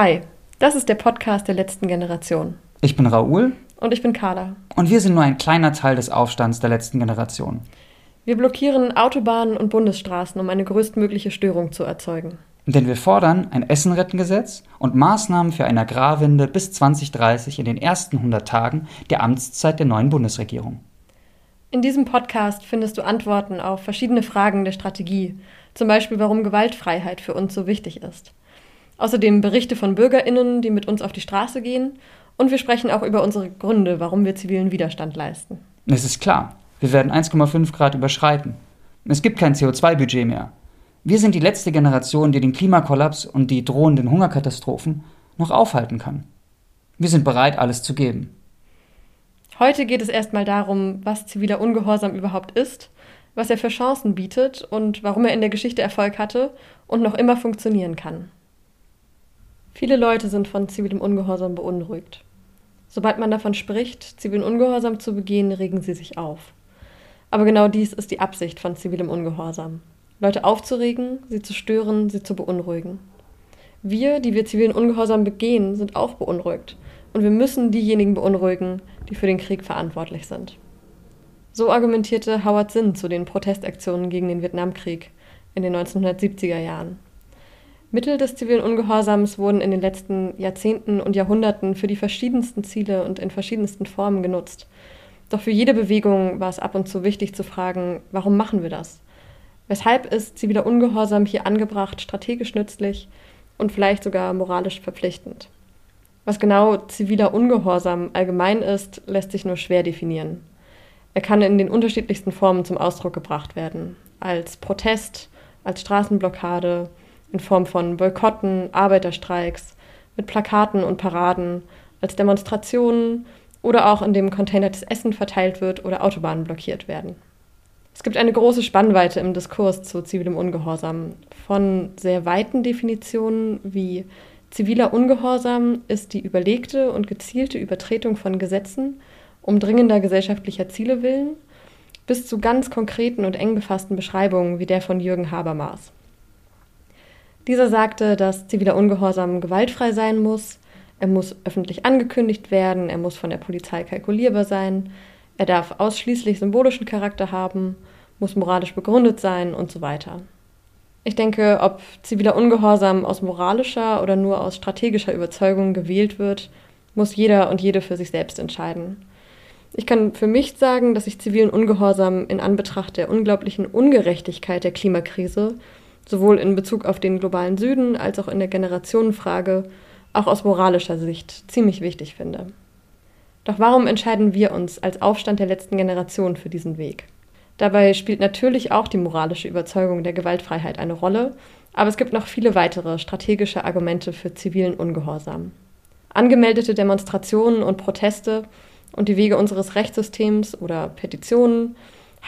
Hi, das ist der Podcast der letzten Generation. Ich bin Raoul. Und ich bin Carla. Und wir sind nur ein kleiner Teil des Aufstands der letzten Generation. Wir blockieren Autobahnen und Bundesstraßen, um eine größtmögliche Störung zu erzeugen. Denn wir fordern ein Essenrettengesetz und Maßnahmen für eine Agrarwende bis 2030 in den ersten 100 Tagen der Amtszeit der neuen Bundesregierung. In diesem Podcast findest du Antworten auf verschiedene Fragen der Strategie, zum Beispiel warum Gewaltfreiheit für uns so wichtig ist. Außerdem Berichte von Bürgerinnen, die mit uns auf die Straße gehen. Und wir sprechen auch über unsere Gründe, warum wir zivilen Widerstand leisten. Es ist klar, wir werden 1,5 Grad überschreiten. Es gibt kein CO2-Budget mehr. Wir sind die letzte Generation, die den Klimakollaps und die drohenden Hungerkatastrophen noch aufhalten kann. Wir sind bereit, alles zu geben. Heute geht es erstmal darum, was ziviler Ungehorsam überhaupt ist, was er für Chancen bietet und warum er in der Geschichte Erfolg hatte und noch immer funktionieren kann. Viele Leute sind von zivilem Ungehorsam beunruhigt. Sobald man davon spricht, zivilen Ungehorsam zu begehen, regen sie sich auf. Aber genau dies ist die Absicht von zivilem Ungehorsam. Leute aufzuregen, sie zu stören, sie zu beunruhigen. Wir, die wir zivilen Ungehorsam begehen, sind auch beunruhigt. Und wir müssen diejenigen beunruhigen, die für den Krieg verantwortlich sind. So argumentierte Howard Zinn zu den Protestaktionen gegen den Vietnamkrieg in den 1970er Jahren. Mittel des zivilen Ungehorsams wurden in den letzten Jahrzehnten und Jahrhunderten für die verschiedensten Ziele und in verschiedensten Formen genutzt. Doch für jede Bewegung war es ab und zu wichtig zu fragen, warum machen wir das? Weshalb ist ziviler Ungehorsam hier angebracht, strategisch nützlich und vielleicht sogar moralisch verpflichtend? Was genau ziviler Ungehorsam allgemein ist, lässt sich nur schwer definieren. Er kann in den unterschiedlichsten Formen zum Ausdruck gebracht werden. Als Protest, als Straßenblockade, in Form von Boykotten, Arbeiterstreiks, mit Plakaten und Paraden, als Demonstrationen oder auch indem containiertes Essen verteilt wird oder Autobahnen blockiert werden. Es gibt eine große Spannweite im Diskurs zu zivilem Ungehorsam. Von sehr weiten Definitionen wie ziviler Ungehorsam ist die überlegte und gezielte Übertretung von Gesetzen um dringender gesellschaftlicher Ziele willen, bis zu ganz konkreten und eng befassten Beschreibungen wie der von Jürgen Habermas. Dieser sagte, dass ziviler Ungehorsam gewaltfrei sein muss, er muss öffentlich angekündigt werden, er muss von der Polizei kalkulierbar sein, er darf ausschließlich symbolischen Charakter haben, muss moralisch begründet sein und so weiter. Ich denke, ob ziviler Ungehorsam aus moralischer oder nur aus strategischer Überzeugung gewählt wird, muss jeder und jede für sich selbst entscheiden. Ich kann für mich sagen, dass ich zivilen Ungehorsam in Anbetracht der unglaublichen Ungerechtigkeit der Klimakrise sowohl in Bezug auf den globalen Süden als auch in der Generationenfrage, auch aus moralischer Sicht ziemlich wichtig finde. Doch warum entscheiden wir uns als Aufstand der letzten Generation für diesen Weg? Dabei spielt natürlich auch die moralische Überzeugung der Gewaltfreiheit eine Rolle, aber es gibt noch viele weitere strategische Argumente für zivilen Ungehorsam. Angemeldete Demonstrationen und Proteste und die Wege unseres Rechtssystems oder Petitionen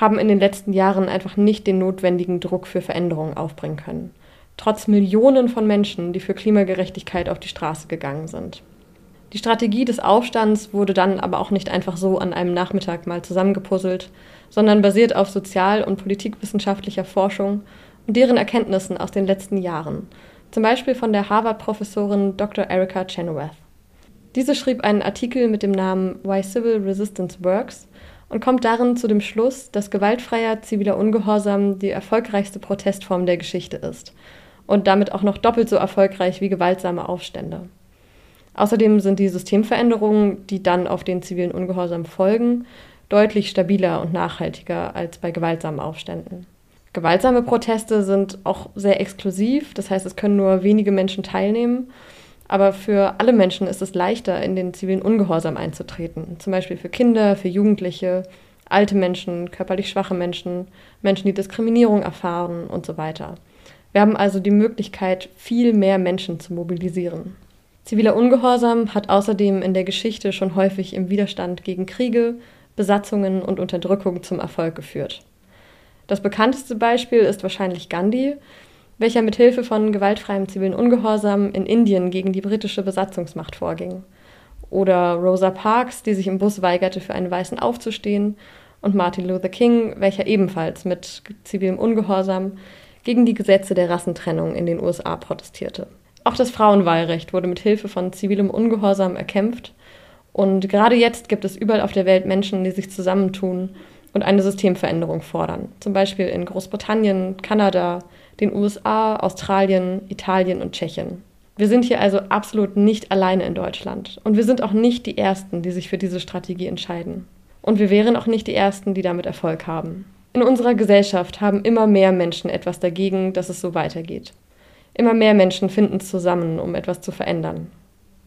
haben in den letzten Jahren einfach nicht den notwendigen Druck für Veränderungen aufbringen können. Trotz Millionen von Menschen, die für Klimagerechtigkeit auf die Straße gegangen sind. Die Strategie des Aufstands wurde dann aber auch nicht einfach so an einem Nachmittag mal zusammengepuzzelt, sondern basiert auf sozial- und politikwissenschaftlicher Forschung und deren Erkenntnissen aus den letzten Jahren, zum Beispiel von der Harvard-Professorin Dr. Erica Chenoweth. Diese schrieb einen Artikel mit dem Namen Why Civil Resistance Works und kommt darin zu dem Schluss, dass gewaltfreier ziviler Ungehorsam die erfolgreichste Protestform der Geschichte ist und damit auch noch doppelt so erfolgreich wie gewaltsame Aufstände. Außerdem sind die Systemveränderungen, die dann auf den zivilen Ungehorsam folgen, deutlich stabiler und nachhaltiger als bei gewaltsamen Aufständen. Gewaltsame Proteste sind auch sehr exklusiv, das heißt, es können nur wenige Menschen teilnehmen aber für alle Menschen ist es leichter, in den zivilen Ungehorsam einzutreten. Zum Beispiel für Kinder, für Jugendliche, alte Menschen, körperlich schwache Menschen, Menschen, die Diskriminierung erfahren und so weiter. Wir haben also die Möglichkeit, viel mehr Menschen zu mobilisieren. Ziviler Ungehorsam hat außerdem in der Geschichte schon häufig im Widerstand gegen Kriege, Besatzungen und Unterdrückung zum Erfolg geführt. Das bekannteste Beispiel ist wahrscheinlich Gandhi, welcher mit Hilfe von gewaltfreiem zivilen Ungehorsam in Indien gegen die britische Besatzungsmacht vorging. Oder Rosa Parks, die sich im Bus weigerte, für einen Weißen aufzustehen, und Martin Luther King, welcher ebenfalls mit zivilem Ungehorsam gegen die Gesetze der Rassentrennung in den USA protestierte. Auch das Frauenwahlrecht wurde mit Hilfe von zivilem Ungehorsam erkämpft. Und gerade jetzt gibt es überall auf der Welt Menschen, die sich zusammentun und eine Systemveränderung fordern. Zum Beispiel in Großbritannien, Kanada, den USA, Australien, Italien und Tschechien. Wir sind hier also absolut nicht alleine in Deutschland. Und wir sind auch nicht die Ersten, die sich für diese Strategie entscheiden. Und wir wären auch nicht die Ersten, die damit Erfolg haben. In unserer Gesellschaft haben immer mehr Menschen etwas dagegen, dass es so weitergeht. Immer mehr Menschen finden zusammen, um etwas zu verändern.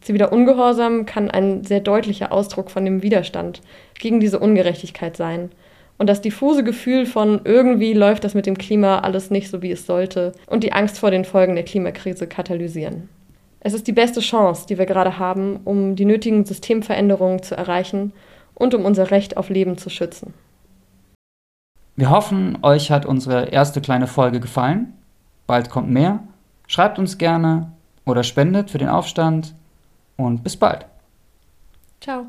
Ziviler Ungehorsam kann ein sehr deutlicher Ausdruck von dem Widerstand gegen diese Ungerechtigkeit sein und das diffuse Gefühl von irgendwie läuft das mit dem Klima alles nicht so, wie es sollte und die Angst vor den Folgen der Klimakrise katalysieren. Es ist die beste Chance, die wir gerade haben, um die nötigen Systemveränderungen zu erreichen und um unser Recht auf Leben zu schützen. Wir hoffen, euch hat unsere erste kleine Folge gefallen. Bald kommt mehr. Schreibt uns gerne oder spendet für den Aufstand und bis bald. Ciao.